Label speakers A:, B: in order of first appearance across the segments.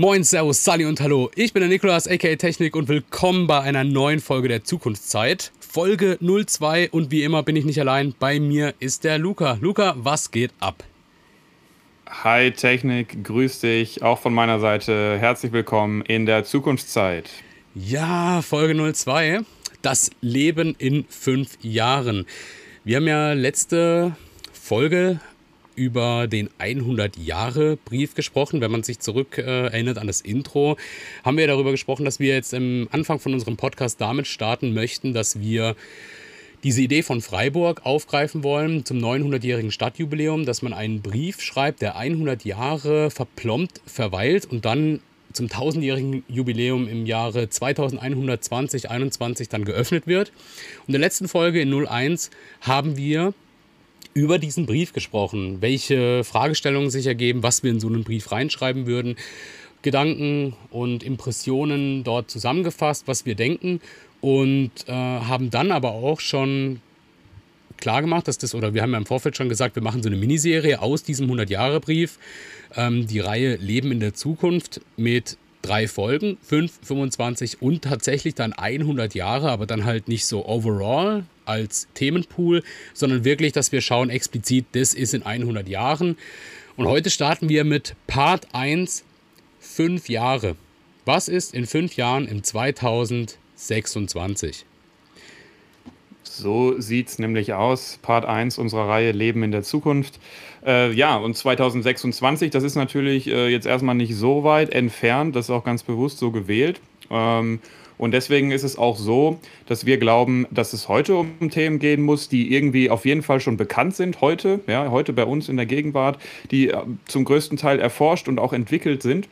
A: Moin, Servus, Sally und Hallo. Ich bin der Nikolas, aka Technik und willkommen bei einer neuen Folge der Zukunftszeit. Folge 02 und wie immer bin ich nicht allein. Bei mir ist der Luca. Luca, was geht ab?
B: Hi Technik, grüß dich auch von meiner Seite. Herzlich willkommen in der Zukunftszeit.
A: Ja, Folge 02. Das Leben in fünf Jahren. Wir haben ja letzte Folge über den 100-Jahre-Brief gesprochen. Wenn man sich zurück äh, erinnert an das Intro, haben wir darüber gesprochen, dass wir jetzt am Anfang von unserem Podcast damit starten möchten, dass wir diese Idee von Freiburg aufgreifen wollen zum 900-jährigen Stadtjubiläum, dass man einen Brief schreibt, der 100 Jahre verplombt verweilt und dann zum 1000-jährigen Jubiläum im Jahre 2120, 21 dann geöffnet wird. Und in der letzten Folge in 01 haben wir über diesen Brief gesprochen, welche Fragestellungen sich ergeben, was wir in so einen Brief reinschreiben würden, Gedanken und Impressionen dort zusammengefasst, was wir denken. Und äh, haben dann aber auch schon klar gemacht, dass das, oder wir haben ja im Vorfeld schon gesagt, wir machen so eine Miniserie aus diesem 100-Jahre-Brief, ähm, die Reihe Leben in der Zukunft mit drei Folgen, 5, 25 und tatsächlich dann 100 Jahre, aber dann halt nicht so overall als Themenpool, sondern wirklich, dass wir schauen explizit, das ist in 100 Jahren. Und heute starten wir mit Part 1, 5 Jahre. Was ist in 5 Jahren im 2026?
B: So sieht es nämlich aus. Part 1 unserer Reihe Leben in der Zukunft. Äh, ja, und 2026, das ist natürlich äh, jetzt erstmal nicht so weit entfernt. Das ist auch ganz bewusst so gewählt. Ähm, und deswegen ist es auch so, dass wir glauben, dass es heute um Themen gehen muss, die irgendwie auf jeden Fall schon bekannt sind heute, ja, heute bei uns in der Gegenwart, die äh, zum größten Teil erforscht und auch entwickelt sind.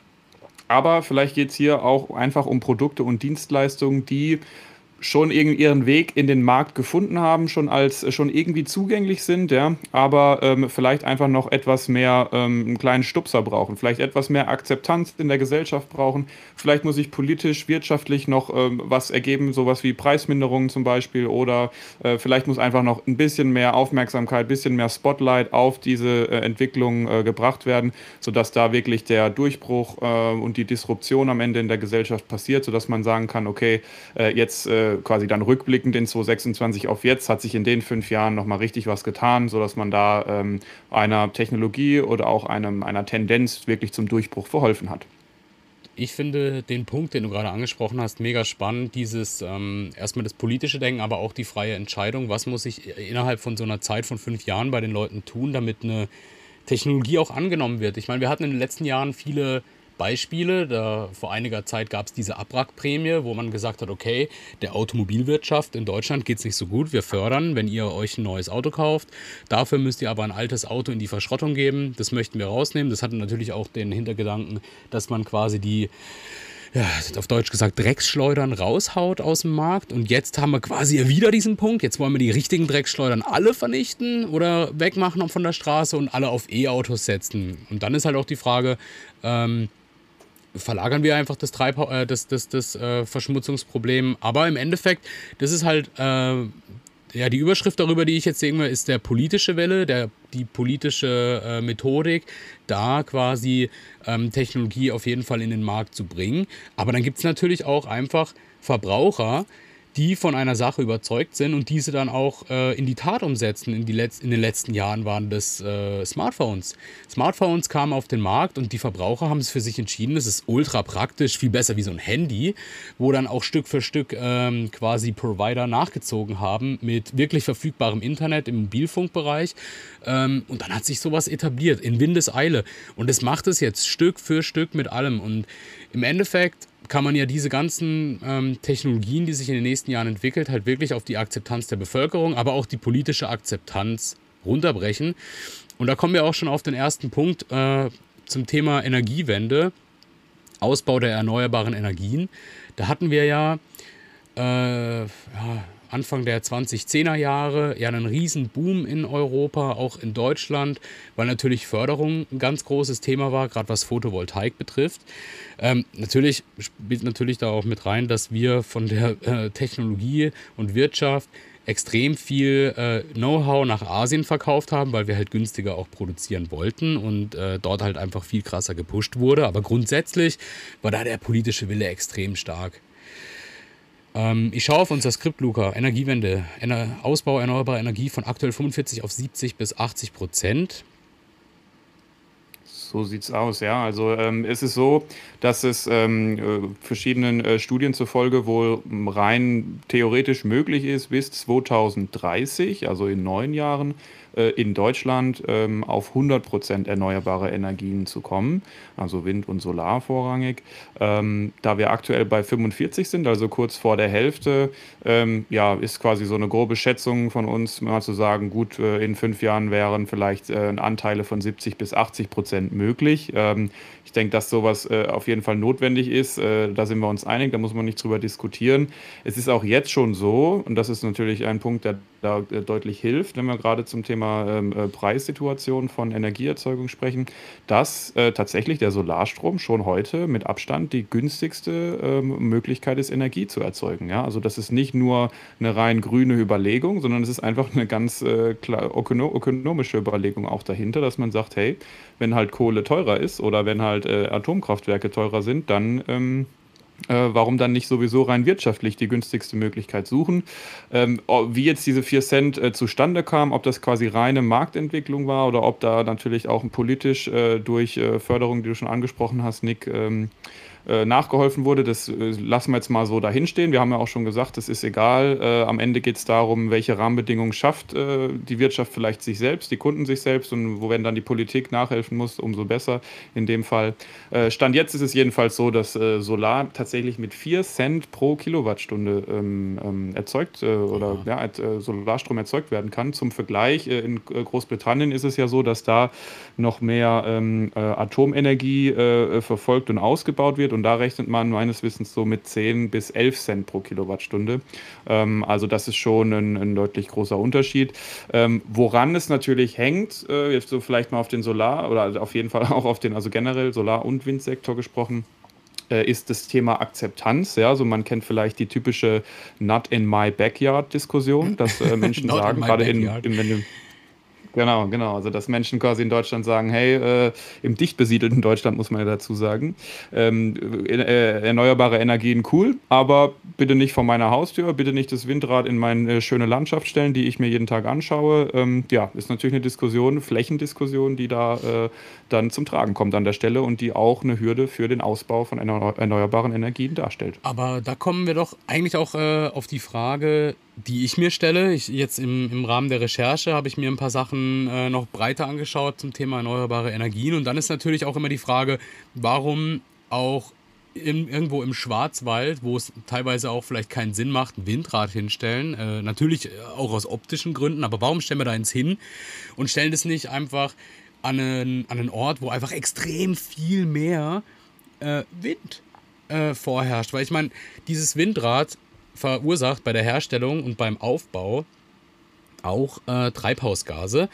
B: Aber vielleicht geht es hier auch einfach um Produkte und Dienstleistungen, die schon ihren Weg in den Markt gefunden haben, schon als äh, schon irgendwie zugänglich sind, ja, aber ähm, vielleicht einfach noch etwas mehr ähm, einen kleinen Stupser brauchen, vielleicht etwas mehr Akzeptanz in der Gesellschaft brauchen. Vielleicht muss sich politisch, wirtschaftlich noch ähm, was ergeben, sowas wie Preisminderungen zum Beispiel, oder äh, vielleicht muss einfach noch ein bisschen mehr Aufmerksamkeit, ein bisschen mehr Spotlight auf diese äh, Entwicklung äh, gebracht werden, sodass da wirklich der Durchbruch äh, und die Disruption am Ende in der Gesellschaft passiert, sodass man sagen kann, okay, äh, jetzt äh, quasi dann rückblickend in 2026 auf jetzt hat sich in den fünf Jahren nochmal richtig was getan, sodass man da ähm, einer Technologie oder auch einem, einer Tendenz wirklich zum Durchbruch verholfen hat.
A: Ich finde den Punkt, den du gerade angesprochen hast, mega spannend. Dieses ähm, erstmal das politische Denken, aber auch die freie Entscheidung. Was muss ich innerhalb von so einer Zeit von fünf Jahren bei den Leuten tun, damit eine Technologie auch angenommen wird? Ich meine, wir hatten in den letzten Jahren viele Beispiele. Da, vor einiger Zeit gab es diese Abwrackprämie, wo man gesagt hat, okay, der Automobilwirtschaft in Deutschland geht es nicht so gut. Wir fördern, wenn ihr euch ein neues Auto kauft. Dafür müsst ihr aber ein altes Auto in die Verschrottung geben. Das möchten wir rausnehmen. Das hatte natürlich auch den Hintergedanken, dass man quasi die ja, auf Deutsch gesagt, Drecksschleudern raushaut aus dem Markt. Und jetzt haben wir quasi wieder diesen Punkt. Jetzt wollen wir die richtigen Drecksschleudern alle vernichten oder wegmachen von der Straße und alle auf E-Autos setzen. Und dann ist halt auch die Frage, ähm, verlagern wir einfach das, Treibha äh, das, das, das äh, Verschmutzungsproblem. Aber im Endeffekt, das ist halt, äh, ja, die Überschrift darüber, die ich jetzt sehen will, ist der politische Welle, der, die politische äh, Methodik, da quasi ähm, Technologie auf jeden Fall in den Markt zu bringen. Aber dann gibt es natürlich auch einfach Verbraucher, die von einer Sache überzeugt sind und diese dann auch äh, in die Tat umsetzen. In, die Letz in den letzten Jahren waren das äh, Smartphones. Smartphones kamen auf den Markt und die Verbraucher haben es für sich entschieden. Es ist ultra praktisch, viel besser wie so ein Handy, wo dann auch Stück für Stück ähm, quasi Provider nachgezogen haben mit wirklich verfügbarem Internet im Mobilfunkbereich. Ähm, und dann hat sich sowas etabliert in Windeseile. Und es macht es jetzt Stück für Stück mit allem. Und im Endeffekt kann man ja diese ganzen ähm, Technologien, die sich in den nächsten Jahren entwickelt, halt wirklich auf die Akzeptanz der Bevölkerung, aber auch die politische Akzeptanz runterbrechen. Und da kommen wir auch schon auf den ersten Punkt äh, zum Thema Energiewende, Ausbau der erneuerbaren Energien. Da hatten wir ja, äh, ja Anfang der 2010er Jahre ja einen riesen Boom in Europa, auch in Deutschland, weil natürlich Förderung ein ganz großes Thema war, gerade was Photovoltaik betrifft. Ähm, natürlich spielt natürlich da auch mit rein, dass wir von der äh, Technologie und Wirtschaft extrem viel äh, Know-how nach Asien verkauft haben, weil wir halt günstiger auch produzieren wollten und äh, dort halt einfach viel krasser gepusht wurde. Aber grundsätzlich war da der politische Wille extrem stark. Ähm, ich schaue auf unser Skript, Luca. Energiewende. Ener Ausbau erneuerbarer Energie von aktuell 45 auf 70 bis 80 Prozent.
B: So sieht's aus, ja. Also ähm, es ist so, dass es ähm, äh, verschiedenen äh, Studien zufolge wohl rein theoretisch möglich ist, bis 2030, also in neun Jahren, in Deutschland ähm, auf 100 Prozent erneuerbare Energien zu kommen, also Wind und Solar vorrangig. Ähm, da wir aktuell bei 45 sind, also kurz vor der Hälfte, ähm, ja, ist quasi so eine grobe Schätzung von uns, mal zu sagen, gut, äh, in fünf Jahren wären vielleicht äh, Anteile von 70 bis 80 Prozent möglich. Ich denke, dass sowas äh, auf jeden Fall notwendig ist. Äh, da sind wir uns einig, da muss man nicht drüber diskutieren. Es ist auch jetzt schon so, und das ist natürlich ein Punkt, der da äh, deutlich hilft, wenn wir gerade zum Thema ähm, äh, Preissituation von Energieerzeugung sprechen, dass äh, tatsächlich der Solarstrom schon heute mit Abstand die günstigste ähm, Möglichkeit ist, Energie zu erzeugen. Ja? Also das ist nicht nur eine rein grüne Überlegung, sondern es ist einfach eine ganz ökonomische Überlegung auch dahinter, dass man sagt, hey, wenn halt Kohle teurer ist oder wenn halt Atomkraftwerke teurer sind, dann ähm, äh, warum dann nicht sowieso rein wirtschaftlich die günstigste Möglichkeit suchen? Ähm, wie jetzt diese 4 Cent äh, zustande kamen, ob das quasi reine Marktentwicklung war oder ob da natürlich auch politisch äh, durch äh, Förderung, die du schon angesprochen hast, Nick, ähm, äh, nachgeholfen wurde, das äh, lassen wir jetzt mal so dahinstehen. Wir haben ja auch schon gesagt, es ist egal. Äh, am Ende geht es darum, welche Rahmenbedingungen schafft äh, die Wirtschaft vielleicht sich selbst, die Kunden sich selbst und wo wenn dann die Politik nachhelfen muss, umso besser in dem Fall. Äh, Stand jetzt ist es jedenfalls so, dass Solar tatsächlich mit 4 Cent pro Kilowattstunde ähm, ähm, erzeugt oder ja, Solarstrom erzeugt werden kann. Zum Vergleich, in Großbritannien ist es ja so, dass da noch mehr ähm, Atomenergie verfolgt und ausgebaut wird und da rechnet man meines Wissens so mit 10 bis 11 Cent pro Kilowattstunde. Ähm, also das ist schon ein, ein deutlich großer Unterschied. Ähm, woran es natürlich hängt, äh, jetzt so vielleicht mal auf den Solar oder auf jeden Fall auch auf den, also generell Solar- und Windsektor gesprochen äh, ist das Thema Akzeptanz. Ja, also man kennt vielleicht die typische Not in my backyard Diskussion, dass äh, Menschen sagen, gerade in, in, wenn du Genau, genau. Also, dass Menschen quasi in Deutschland sagen, hey, äh, im dicht besiedelten Deutschland muss man ja dazu sagen, ähm, äh, erneuerbare Energien cool, aber bitte nicht vor meiner Haustür, bitte nicht das Windrad in meine schöne Landschaft stellen, die ich mir jeden Tag anschaue. Ähm, ja, ist natürlich eine Diskussion, Flächendiskussion, die da äh, dann zum Tragen kommt an der Stelle und die auch eine Hürde für den Ausbau von erneuerbaren Energien darstellt.
A: Aber da kommen wir doch eigentlich auch äh, auf die Frage, die ich mir stelle. Ich, jetzt im, im Rahmen der Recherche habe ich mir ein paar Sachen äh, noch breiter angeschaut zum Thema erneuerbare Energien. Und dann ist natürlich auch immer die Frage, warum auch in, irgendwo im Schwarzwald, wo es teilweise auch vielleicht keinen Sinn macht, ein Windrad hinstellen. Äh, natürlich auch aus optischen Gründen, aber warum stellen wir da eins hin und stellen das nicht einfach an einen, an einen Ort, wo einfach extrem viel mehr äh, Wind äh, vorherrscht? Weil ich meine, dieses Windrad verursacht bei der Herstellung und beim Aufbau auch äh, Treibhausgase.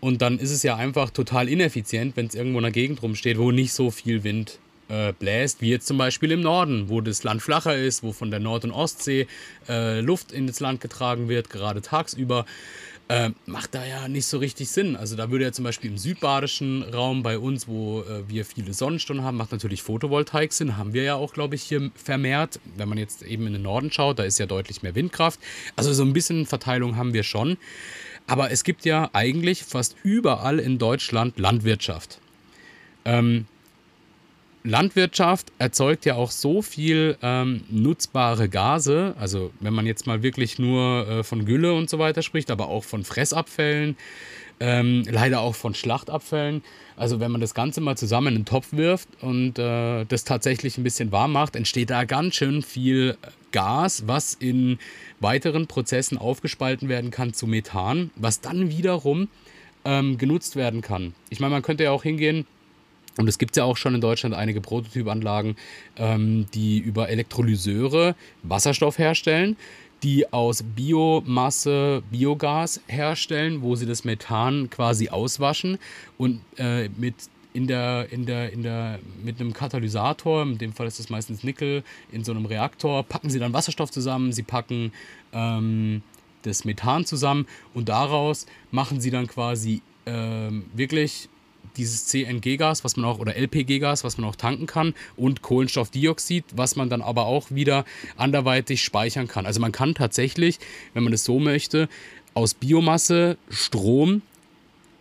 A: Und dann ist es ja einfach total ineffizient, wenn es irgendwo in der Gegend rumsteht, wo nicht so viel Wind äh, bläst, wie jetzt zum Beispiel im Norden, wo das Land flacher ist, wo von der Nord- und Ostsee äh, Luft in das Land getragen wird, gerade tagsüber äh, macht da ja nicht so richtig Sinn. Also da würde ja zum Beispiel im südbadischen Raum bei uns, wo äh, wir viele Sonnenstunden haben, macht natürlich Photovoltaik Sinn. Haben wir ja auch, glaube ich, hier vermehrt. Wenn man jetzt eben in den Norden schaut, da ist ja deutlich mehr Windkraft. Also so ein bisschen Verteilung haben wir schon. Aber es gibt ja eigentlich fast überall in Deutschland Landwirtschaft. Ähm, Landwirtschaft erzeugt ja auch so viel ähm, nutzbare Gase. Also wenn man jetzt mal wirklich nur äh, von Gülle und so weiter spricht, aber auch von Fressabfällen, ähm, leider auch von Schlachtabfällen. Also wenn man das Ganze mal zusammen in den Topf wirft und äh, das tatsächlich ein bisschen warm macht, entsteht da ganz schön viel Gas, was in weiteren Prozessen aufgespalten werden kann zu Methan, was dann wiederum ähm, genutzt werden kann. Ich meine, man könnte ja auch hingehen und es gibt ja auch schon in Deutschland einige Prototypanlagen, ähm, die über Elektrolyseure Wasserstoff herstellen, die aus Biomasse Biogas herstellen, wo sie das Methan quasi auswaschen und äh, mit in der, in der, in der, mit einem Katalysator, in dem Fall ist das meistens Nickel, in so einem Reaktor, packen sie dann Wasserstoff zusammen, sie packen ähm, das Methan zusammen und daraus machen sie dann quasi ähm, wirklich dieses CNG-Gas, was man auch, oder LPG-Gas, was man auch tanken kann, und Kohlenstoffdioxid, was man dann aber auch wieder anderweitig speichern kann. Also man kann tatsächlich, wenn man es so möchte, aus Biomasse Strom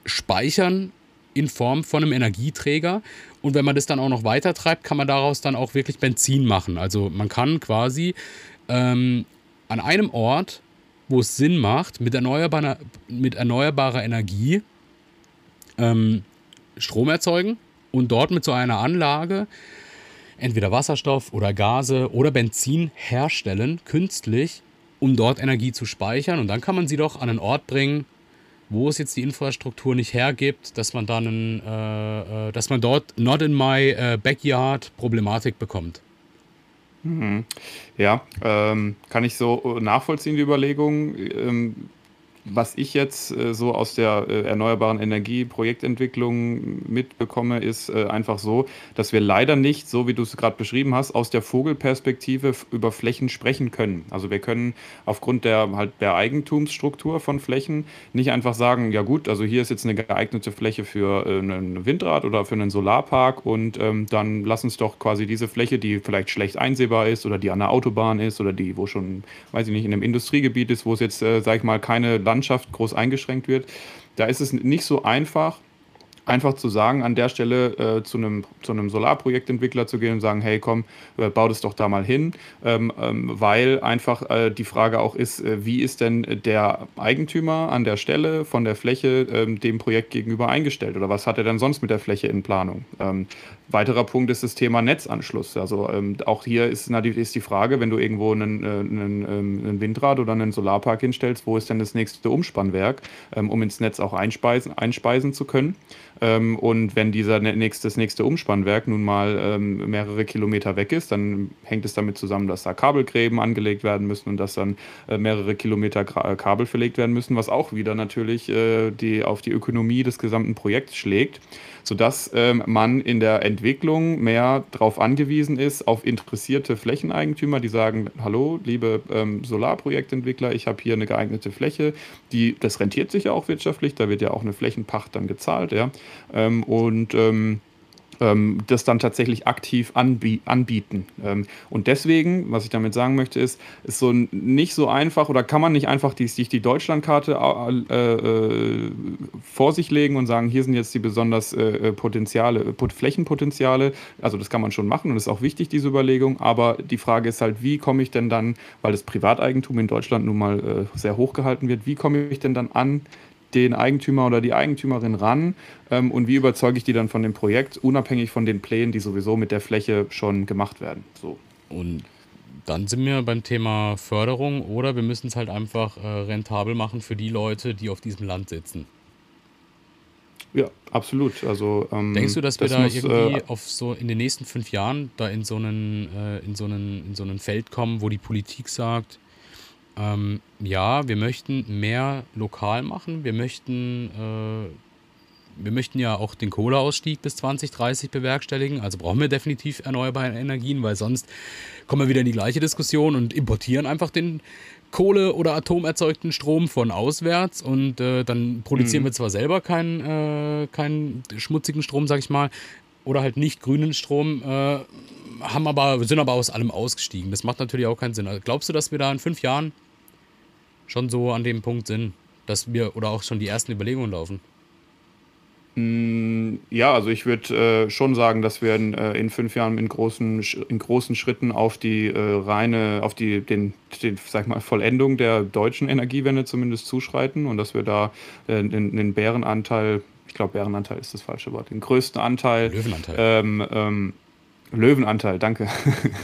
A: speichern in Form von einem Energieträger. Und wenn man das dann auch noch weiter treibt, kann man daraus dann auch wirklich Benzin machen. Also man kann quasi ähm, an einem Ort, wo es Sinn macht, mit erneuerbarer, mit erneuerbarer Energie ähm, Strom erzeugen und dort mit so einer Anlage entweder Wasserstoff oder Gase oder Benzin herstellen, künstlich, um dort Energie zu speichern. Und dann kann man sie doch an einen Ort bringen, wo es jetzt die Infrastruktur nicht hergibt, dass man dann, äh, äh, dass man dort not in my äh, backyard Problematik bekommt.
B: Mhm. Ja, ähm, kann ich so nachvollziehen, die Überlegung. Ähm, was ich jetzt äh, so aus der äh, erneuerbaren Energie Projektentwicklung mitbekomme, ist äh, einfach so, dass wir leider nicht, so wie du es gerade beschrieben hast, aus der Vogelperspektive über Flächen sprechen können. Also wir können aufgrund der halt der Eigentumsstruktur von Flächen nicht einfach sagen, ja gut, also hier ist jetzt eine geeignete Fläche für äh, ein Windrad oder für einen Solarpark und ähm, dann lass uns doch quasi diese Fläche, die vielleicht schlecht einsehbar ist oder die an der Autobahn ist oder die, wo schon, weiß ich nicht, in einem Industriegebiet ist, wo es jetzt, äh, sag ich mal, keine Land Landschaft groß eingeschränkt wird. Da ist es nicht so einfach, einfach zu sagen, an der Stelle äh, zu einem zu einem Solarprojektentwickler zu gehen und sagen, hey komm, äh, bau das doch da mal hin, ähm, ähm, weil einfach äh, die Frage auch ist, äh, wie ist denn der Eigentümer an der Stelle von der Fläche ähm, dem Projekt gegenüber eingestellt oder was hat er denn sonst mit der Fläche in Planung? Ähm, weiterer Punkt ist das Thema Netzanschluss. Also ähm, auch hier ist, ist die Frage, wenn du irgendwo einen, äh, einen, ähm, einen, Windrad oder einen Solarpark hinstellst, wo ist denn das nächste Umspannwerk, um ins Netz auch einspeisen, einspeisen zu können? und wenn dieser nächste, das nächste Umspannwerk nun mal ähm, mehrere Kilometer weg ist, dann hängt es damit zusammen, dass da Kabelgräben angelegt werden müssen und dass dann äh, mehrere Kilometer Gra äh, Kabel verlegt werden müssen, was auch wieder natürlich äh, die, auf die Ökonomie des gesamten Projekts schlägt sodass ähm, man in der Entwicklung mehr darauf angewiesen ist, auf interessierte Flächeneigentümer, die sagen, hallo, liebe ähm, Solarprojektentwickler, ich habe hier eine geeignete Fläche, die, das rentiert sich ja auch wirtschaftlich, da wird ja auch eine Flächenpacht dann gezahlt, ja, ähm, und ähm, das dann tatsächlich aktiv anbie anbieten. Ähm, und deswegen, was ich damit sagen möchte, ist, ist so nicht so einfach oder kann man nicht einfach die, sich die Deutschlandkarte äh, äh, vor sich legen und sagen, hier sind jetzt die besonders äh, Potenziale, Flächenpotenziale. Also das kann man schon machen und ist auch wichtig, diese Überlegung. Aber die Frage ist halt, wie komme ich denn dann, weil das Privateigentum in Deutschland nun mal äh, sehr hoch gehalten wird, wie komme ich denn dann an den Eigentümer oder die Eigentümerin ran ähm, und wie überzeuge ich die dann von dem Projekt, unabhängig von den Plänen, die sowieso mit der Fläche schon gemacht werden. So.
A: Und dann sind wir beim Thema Förderung oder wir müssen es halt einfach äh, rentabel machen für die Leute, die auf diesem Land sitzen.
B: Ja, absolut. Also,
A: ähm, Denkst du, dass wir da muss, irgendwie äh, auf so in den nächsten fünf Jahren da in so einen, äh, in so einen, in so einen Feld kommen, wo die Politik sagt, ähm, ja, wir möchten mehr lokal machen. Wir möchten, äh, wir möchten ja auch den Kohleausstieg bis 2030 bewerkstelligen. Also brauchen wir definitiv erneuerbare Energien, weil sonst kommen wir wieder in die gleiche Diskussion und importieren einfach den Kohle- oder atomerzeugten Strom von auswärts und äh, dann produzieren mhm. wir zwar selber keinen, äh, keinen schmutzigen Strom, sag ich mal, oder halt nicht grünen Strom, äh, haben aber, sind aber aus allem ausgestiegen. Das macht natürlich auch keinen Sinn. Also glaubst du, dass wir da in fünf Jahren schon so an dem Punkt sind, dass wir oder auch schon die ersten Überlegungen laufen?
B: Mm, ja, also ich würde äh, schon sagen, dass wir in, äh, in, fünf Jahren in großen, in großen Schritten auf die äh, reine, auf die, den, den, sag mal, Vollendung der deutschen Energiewende zumindest zuschreiten und dass wir da äh, den, den Bärenanteil, ich glaube Bärenanteil ist das falsche Wort, den größten Anteil.
A: Löwenanteil.
B: Ähm, ähm, Löwenanteil, danke.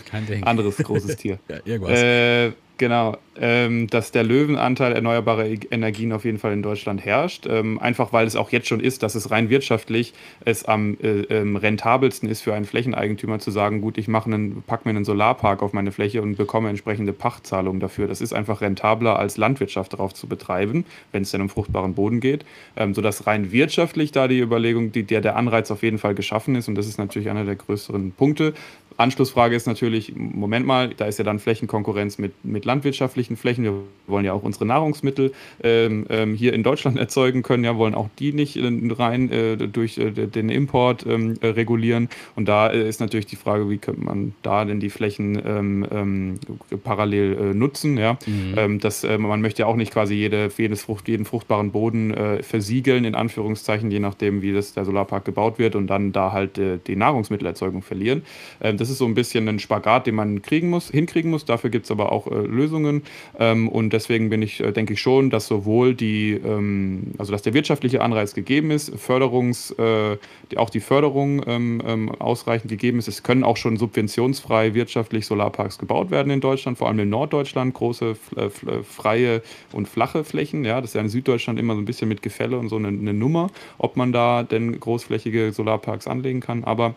A: Kein Ding.
B: Anderes großes Tier.
A: ja, irgendwas.
B: Genau, ähm, dass der Löwenanteil erneuerbarer e-, Energien auf jeden Fall in Deutschland herrscht. Ähm, einfach weil es auch jetzt schon ist, dass es rein wirtschaftlich es am äh, ähm, rentabelsten ist für einen Flächeneigentümer zu sagen, gut, ich mache einen, pack mir einen Solarpark auf meine Fläche und bekomme entsprechende Pachtzahlungen dafür. Das ist einfach rentabler als Landwirtschaft darauf zu betreiben, wenn es denn um fruchtbaren Boden geht. Ähm, sodass rein wirtschaftlich da die Überlegung, die, der, der Anreiz auf jeden Fall geschaffen ist und das ist natürlich einer der größeren Punkte. Anschlussfrage ist natürlich, Moment mal, da ist ja dann Flächenkonkurrenz mit, mit landwirtschaftlichen Flächen. Wir wollen ja auch unsere Nahrungsmittel ähm, ähm, hier in Deutschland erzeugen können, ja, wollen auch die nicht äh, rein äh, durch äh, den Import ähm, äh, regulieren. Und da äh, ist natürlich die Frage, wie könnte man da denn die Flächen ähm, ähm, parallel äh, nutzen, ja. Mhm. das, man möchte ja auch nicht quasi jede, jedes Frucht, jeden fruchtbaren Boden versiegeln, in Anführungszeichen, je nachdem, wie das der Solarpark gebaut wird und dann da halt die Nahrungsmittelerzeugung verlieren. das ist so ein bisschen ein Spagat, den man kriegen muss, hinkriegen muss. Dafür gibt es aber auch äh, Lösungen. Ähm, und deswegen bin ich, äh, denke ich schon, dass sowohl die, ähm, also dass der wirtschaftliche Anreiz gegeben ist, Förderungs, äh, die, auch die Förderung ähm, ähm ausreichend gegeben ist. Es können auch schon subventionsfrei wirtschaftlich Solarparks gebaut werden in Deutschland, vor allem in Norddeutschland, große äh, äh, freie und flache Flächen. Ja, das ist ja in Süddeutschland immer so ein bisschen mit Gefälle und so eine, eine Nummer, ob man da denn großflächige Solarparks anlegen kann. Aber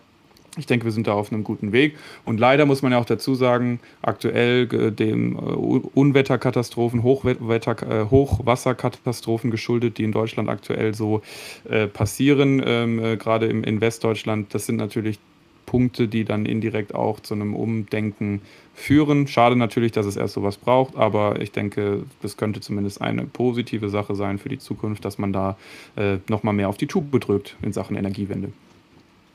B: ich denke, wir sind da auf einem guten Weg. Und leider muss man ja auch dazu sagen, aktuell äh, dem äh, Unwetterkatastrophen, Hochwetter, äh, Hochwasserkatastrophen geschuldet, die in Deutschland aktuell so äh, passieren, ähm, äh, gerade in Westdeutschland, das sind natürlich Punkte, die dann indirekt auch zu einem Umdenken führen. Schade natürlich, dass es erst sowas braucht, aber ich denke, das könnte zumindest eine positive Sache sein für die Zukunft, dass man da nochmal mehr auf die Tube drückt in Sachen Energiewende.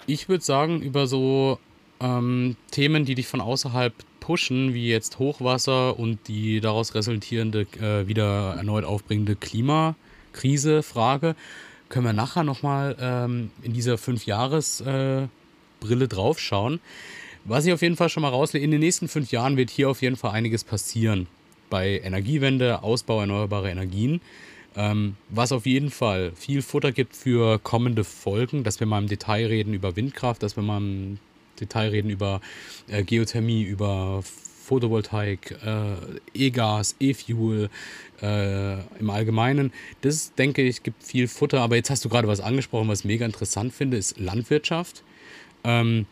A: Ich würde sagen, über so ähm, Themen, die dich von außerhalb pushen, wie jetzt Hochwasser und die daraus resultierende, äh, wieder erneut aufbringende Klimakrise-Frage, können wir nachher nochmal ähm, in dieser Fünf-Jahres-Brille äh, draufschauen. Was ich auf jeden Fall schon mal rauslege, in den nächsten fünf Jahren wird hier auf jeden Fall einiges passieren. Bei Energiewende, Ausbau erneuerbarer Energien. Ähm, was auf jeden Fall viel Futter gibt für kommende Folgen, dass wir mal im Detail reden über Windkraft, dass wir mal im Detail reden über äh, Geothermie, über Photovoltaik, äh, E-Gas, E-Fuel äh, im Allgemeinen. Das, denke ich, gibt viel Futter. Aber jetzt hast du gerade was angesprochen, was ich mega interessant finde, ist Landwirtschaft. Ähm,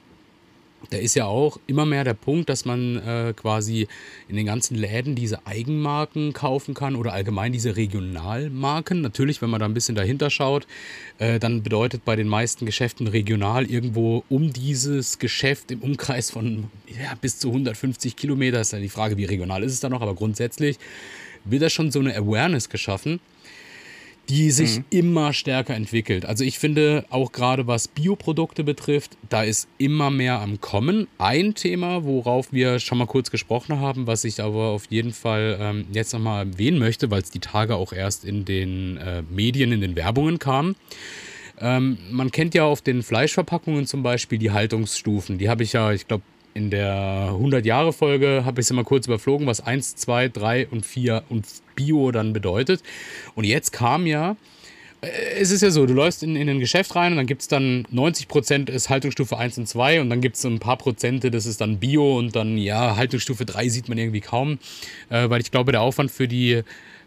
A: da ist ja auch immer mehr der Punkt, dass man äh, quasi in den ganzen Läden diese Eigenmarken kaufen kann oder allgemein diese Regionalmarken. Natürlich, wenn man da ein bisschen dahinter schaut, äh, dann bedeutet bei den meisten Geschäften regional irgendwo um dieses Geschäft im Umkreis von ja, bis zu 150 Kilometer. Ist ja die Frage, wie regional ist es da noch, aber grundsätzlich wird da schon so eine Awareness geschaffen die sich mhm. immer stärker entwickelt. Also ich finde auch gerade was Bioprodukte betrifft, da ist immer mehr am Kommen. Ein Thema, worauf wir schon mal kurz gesprochen haben, was ich aber auf jeden Fall ähm, jetzt nochmal erwähnen möchte, weil es die Tage auch erst in den äh, Medien, in den Werbungen kam. Ähm, man kennt ja auf den Fleischverpackungen zum Beispiel die Haltungsstufen. Die habe ich ja, ich glaube, in der 100-Jahre-Folge habe ich es immer kurz überflogen, was 1, 2, 3 und 4 und Bio dann bedeutet. Und jetzt kam ja, äh, es ist ja so, du läufst in, in ein Geschäft rein und dann gibt es dann 90% ist Haltungsstufe 1 und 2 und dann gibt es ein paar Prozente, das ist dann Bio und dann, ja, Haltungsstufe 3 sieht man irgendwie kaum, äh, weil ich glaube, der Aufwand für die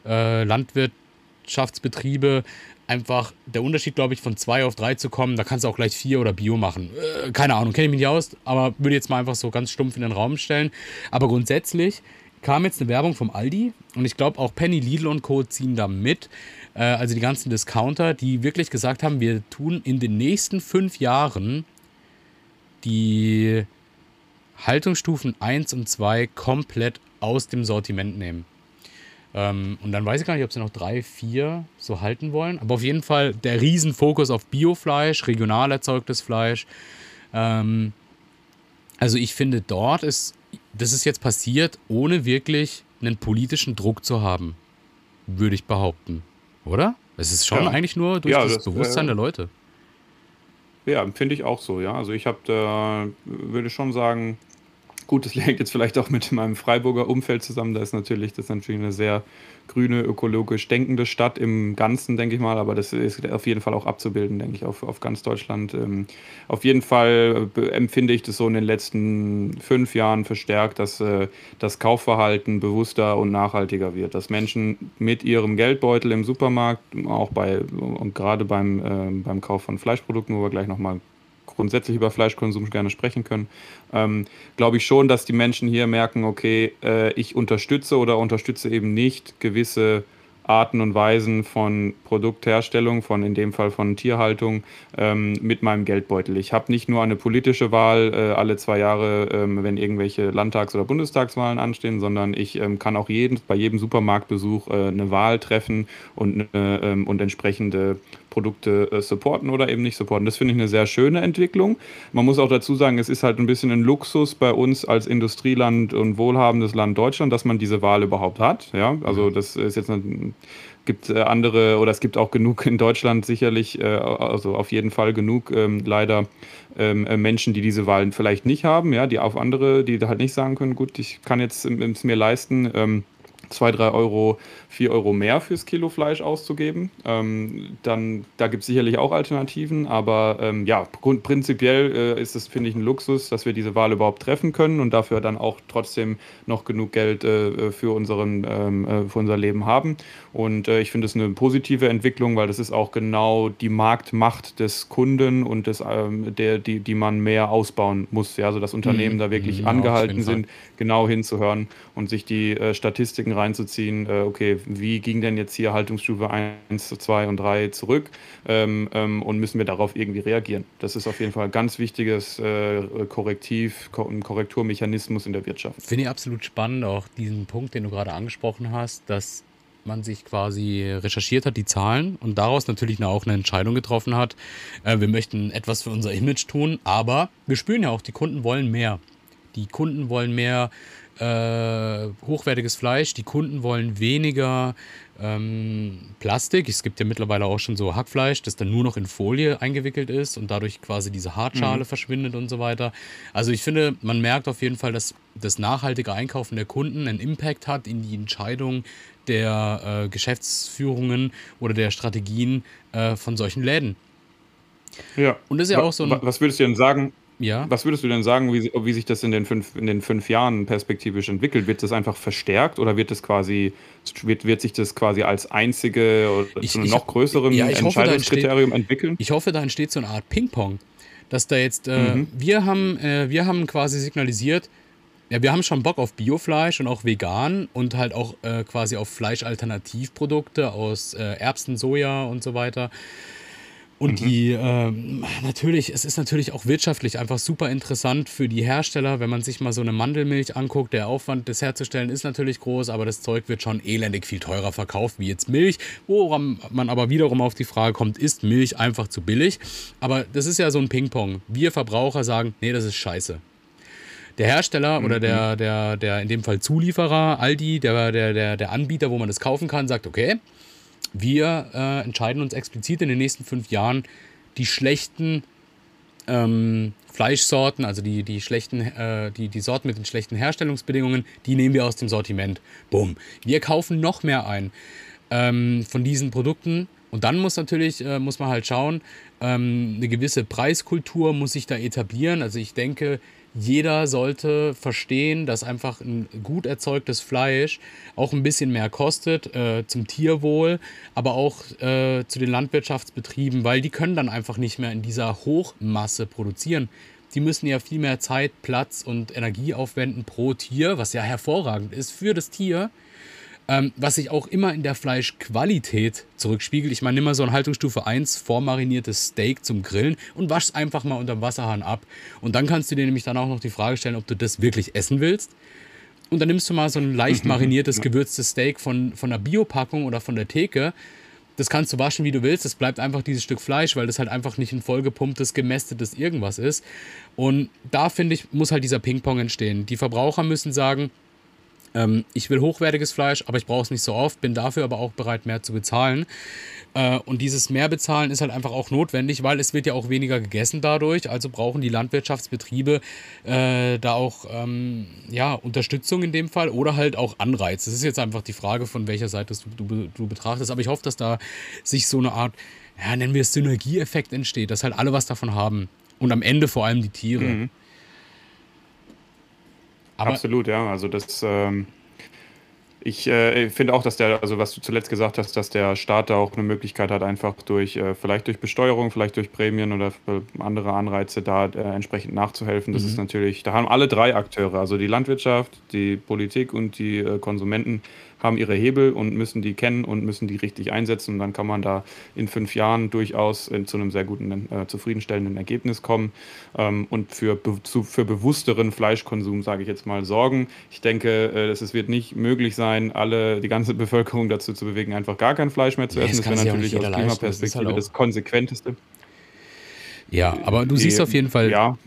A: äh, Landwirtschaftsbetriebe einfach der Unterschied, glaube ich, von zwei auf drei zu kommen, da kannst du auch gleich vier oder Bio machen. Äh, keine Ahnung, kenne ich mich nicht aus, aber würde jetzt mal einfach so ganz stumpf in den Raum stellen. Aber grundsätzlich kam jetzt eine Werbung vom Aldi und ich glaube auch Penny, Lidl und Co. ziehen da mit. Äh, also die ganzen Discounter, die wirklich gesagt haben, wir tun in den nächsten fünf Jahren die Haltungsstufen 1 und 2 komplett aus dem Sortiment nehmen. Ähm, und dann weiß ich gar nicht, ob sie noch drei, vier so halten wollen. Aber auf jeden Fall der Riesenfokus auf Biofleisch, regional erzeugtes Fleisch. Ähm, also ich finde, dort ist, das ist jetzt passiert, ohne wirklich einen politischen Druck zu haben, würde ich behaupten. Oder? Es ist schon ja. eigentlich nur durch ja, das, das, Bewusstsein äh, der Leute.
B: Ja, finde ich auch so, ja. Also ich habe da, würde schon sagen, Gut, das hängt jetzt vielleicht auch mit meinem Freiburger Umfeld zusammen. Da ist natürlich, das ist natürlich eine sehr grüne, ökologisch denkende Stadt im Ganzen, denke ich mal. Aber das ist auf jeden Fall auch abzubilden, denke ich, auf, auf ganz Deutschland. Ähm, auf jeden Fall äh, empfinde ich das so in den letzten fünf Jahren verstärkt, dass äh, das Kaufverhalten bewusster und nachhaltiger wird. Dass Menschen mit ihrem Geldbeutel im Supermarkt, auch bei und gerade beim, äh, beim Kauf von Fleischprodukten, wo wir gleich nochmal grundsätzlich über Fleischkonsum gerne sprechen können, ähm, glaube ich schon, dass die Menschen hier merken, okay, äh, ich unterstütze oder unterstütze eben nicht gewisse Arten und Weisen von Produktherstellung, von in dem Fall von Tierhaltung, ähm, mit meinem Geldbeutel. Ich habe nicht nur eine politische Wahl äh, alle zwei Jahre, ähm, wenn irgendwelche Landtags- oder Bundestagswahlen anstehen, sondern ich ähm, kann auch jeden, bei jedem Supermarktbesuch äh, eine Wahl treffen und, äh, und entsprechende Produkte äh, supporten oder eben nicht supporten. Das finde ich eine sehr schöne Entwicklung. Man muss auch dazu sagen, es ist halt ein bisschen ein Luxus bei uns als Industrieland und wohlhabendes Land Deutschland, dass man diese Wahl überhaupt hat. Ja, also das ist jetzt ein gibt äh, andere oder es gibt auch genug in Deutschland sicherlich, äh, also auf jeden Fall genug ähm, leider ähm, äh, Menschen, die diese Wahlen vielleicht nicht haben, ja, die auf andere, die halt nicht sagen können, gut, ich kann jetzt es mir leisten, ähm, zwei, drei Euro 4 Euro mehr fürs Kilo Fleisch auszugeben. Ähm, dann, da gibt es sicherlich auch Alternativen, aber ähm, ja, prinzipiell äh, ist es, finde ich, ein Luxus, dass wir diese Wahl überhaupt treffen können und dafür dann auch trotzdem noch genug Geld äh, für, unseren, ähm, äh, für unser Leben haben. Und äh, ich finde es eine positive Entwicklung, weil das ist auch genau die Marktmacht des Kunden und des, ähm, der, die, die man mehr ausbauen muss. Ja, also dass Unternehmen mhm. da wirklich ja, angehalten sind, genau hinzuhören und sich die äh, Statistiken reinzuziehen, äh, okay, wie ging denn jetzt hier Haltungsstufe 1, 2 und 3 zurück ähm, ähm, und müssen wir darauf irgendwie reagieren. Das ist auf jeden Fall ein ganz wichtiges äh, Korrektiv, Korrekturmechanismus in der Wirtschaft.
A: Finde ich absolut spannend, auch diesen Punkt, den du gerade angesprochen hast, dass man sich quasi recherchiert hat, die Zahlen und daraus natürlich auch eine Entscheidung getroffen hat. Äh, wir möchten etwas für unser Image tun, aber wir spüren ja auch, die Kunden wollen mehr. Die Kunden wollen mehr äh, hochwertiges Fleisch. Die Kunden wollen weniger ähm, Plastik. Es gibt ja mittlerweile auch schon so Hackfleisch, das dann nur noch in Folie eingewickelt ist und dadurch quasi diese Hartschale mhm. verschwindet und so weiter. Also ich finde, man merkt auf jeden Fall, dass das nachhaltige Einkaufen der Kunden einen Impact hat in die Entscheidung der äh, Geschäftsführungen oder der Strategien äh, von solchen Läden.
B: Ja. Und das ist ja auch so ein. Was würdest du denn sagen? Ja. Was würdest du denn sagen, wie, wie sich das in den, fünf, in den fünf Jahren perspektivisch entwickelt? Wird das einfach verstärkt oder wird das quasi, wird, wird sich das quasi als einzige oder ich, zu einem noch größeren ja, Entscheidungskriterium entwickeln?
A: Ich hoffe, da entsteht so eine Art Ping-Pong. Dass da jetzt, äh, mhm. wir, haben, äh, wir haben quasi signalisiert, ja, wir haben schon Bock auf Biofleisch und auch vegan und halt auch äh, quasi auf Fleischalternativprodukte aus äh, Erbsen, Soja und so weiter. Und mhm. die, äh, natürlich, es ist natürlich auch wirtschaftlich einfach super interessant für die Hersteller, wenn man sich mal so eine Mandelmilch anguckt. Der Aufwand, das herzustellen, ist natürlich groß, aber das Zeug wird schon elendig viel teurer verkauft wie jetzt Milch. Woran man aber wiederum auf die Frage kommt, ist Milch einfach zu billig? Aber das ist ja so ein Ping-Pong. Wir Verbraucher sagen, nee, das ist scheiße. Der Hersteller mhm. oder der, der, der in dem Fall Zulieferer, Aldi, der, der, der, der Anbieter, wo man das kaufen kann, sagt, okay, wir äh, entscheiden uns explizit in den nächsten fünf Jahren, die schlechten ähm, Fleischsorten, also die, die schlechten, äh, die, die Sorten mit den schlechten Herstellungsbedingungen, die nehmen wir aus dem Sortiment. Bumm. Wir kaufen noch mehr ein ähm, von diesen Produkten. Und dann muss natürlich, äh, muss man halt schauen, ähm, eine gewisse Preiskultur muss sich da etablieren. Also ich denke, jeder sollte verstehen, dass einfach ein gut erzeugtes Fleisch auch ein bisschen mehr kostet äh, zum Tierwohl, aber auch äh, zu den Landwirtschaftsbetrieben, weil die können dann einfach nicht mehr in dieser Hochmasse produzieren. Die müssen ja viel mehr Zeit, Platz und Energie aufwenden pro Tier, was ja hervorragend ist für das Tier. Ähm, was sich auch immer in der Fleischqualität zurückspiegelt. Ich meine, nimm mal so ein Haltungsstufe 1 vormariniertes Steak zum Grillen und wasch es einfach mal unter dem Wasserhahn ab. Und dann kannst du dir nämlich dann auch noch die Frage stellen, ob du das wirklich essen willst. Und dann nimmst du mal so ein leicht mariniertes, gewürztes Steak von, von der Biopackung oder von der Theke. Das kannst du waschen, wie du willst. Es bleibt einfach dieses Stück Fleisch, weil das halt einfach nicht ein vollgepumptes, gemästetes irgendwas ist. Und da finde ich, muss halt dieser Ping-Pong entstehen. Die Verbraucher müssen sagen, ähm, ich will hochwertiges Fleisch, aber ich brauche es nicht so oft, bin dafür aber auch bereit, mehr zu bezahlen. Äh, und dieses Mehrbezahlen ist halt einfach auch notwendig, weil es wird ja auch weniger gegessen dadurch. Also brauchen die Landwirtschaftsbetriebe äh, da auch ähm, ja, Unterstützung in dem Fall oder halt auch Anreiz. Das ist jetzt einfach die Frage, von welcher Seite du, du, du betrachtest. Aber ich hoffe, dass da sich so eine Art, ja, nennen wir es Synergieeffekt entsteht, dass halt alle was davon haben. Und am Ende vor allem die Tiere. Mhm.
B: Aber Absolut, ja. Also das, ähm, ich äh, finde auch, dass der, also was du zuletzt gesagt hast, dass der Staat da auch eine Möglichkeit hat, einfach durch, äh, vielleicht durch Besteuerung, vielleicht durch Prämien oder andere Anreize da äh, entsprechend nachzuhelfen. Das mhm. ist natürlich, da haben alle drei Akteure, also die Landwirtschaft, die Politik und die äh, Konsumenten, haben ihre Hebel und müssen die kennen und müssen die richtig einsetzen. Und dann kann man da in fünf Jahren durchaus äh, zu einem sehr guten, äh, zufriedenstellenden Ergebnis kommen ähm, und für, be zu, für bewussteren Fleischkonsum, sage ich jetzt mal, sorgen. Ich denke, äh, dass es wird nicht möglich sein, alle, die ganze Bevölkerung dazu zu bewegen, einfach gar kein Fleisch mehr zu nee, essen. Das wäre natürlich aus Klimaperspektive das, halt das Konsequenteste.
A: Ja, aber du siehst auf jeden Fall,
B: ja.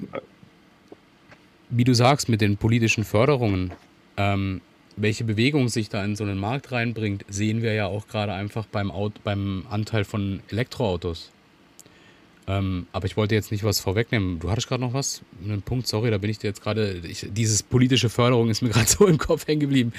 A: wie du sagst, mit den politischen Förderungen, ähm, welche Bewegung sich da in so einen Markt reinbringt, sehen wir ja auch gerade einfach beim, Auto, beim Anteil von Elektroautos. Ähm, aber ich wollte jetzt nicht was vorwegnehmen. Du hattest gerade noch was? Einen Punkt, sorry, da bin ich dir jetzt gerade. Dieses politische Förderung ist mir gerade so im Kopf hängen geblieben.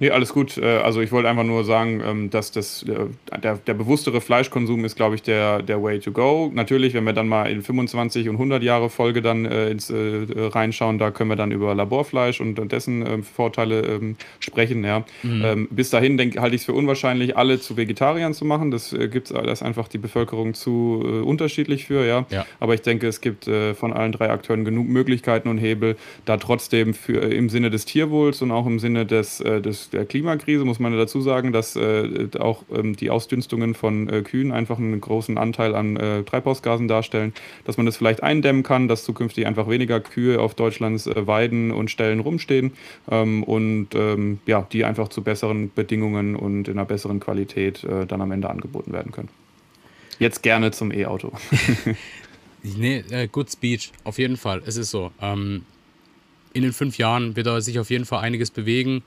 B: Nee, alles gut. Äh, also ich wollte einfach nur sagen, ähm, dass das, äh, der, der bewusstere Fleischkonsum ist, glaube ich, der, der Way to go. Natürlich, wenn wir dann mal in 25 und 100 Jahre Folge dann äh, ins, äh, reinschauen, da können wir dann über Laborfleisch und, dessen äh, Vorteile ähm, sprechen. Ja. Mhm. Ähm, bis dahin halte ich es für unwahrscheinlich, alle zu Vegetariern zu machen. Das äh, gibt es einfach die Bevölkerung zu äh, unterschiedlich für. Ja. ja. Aber ich denke, es gibt von allen drei Akteuren genug Möglichkeiten und Hebel, da trotzdem für, im Sinne des Tierwohls und auch im Sinne des, des der Klimakrise muss man dazu sagen, dass äh, auch ähm, die Ausdünstungen von äh, Kühen einfach einen großen Anteil an äh, Treibhausgasen darstellen, dass man das vielleicht eindämmen kann, dass zukünftig einfach weniger Kühe auf Deutschlands äh, Weiden und Ställen rumstehen ähm, und ähm, ja, die einfach zu besseren Bedingungen und in einer besseren Qualität äh, dann am Ende angeboten werden können. Jetzt gerne zum E-Auto.
A: nee, äh, good speech, auf jeden Fall. Es ist so. Ähm, in den fünf Jahren wird da sich auf jeden Fall einiges bewegen.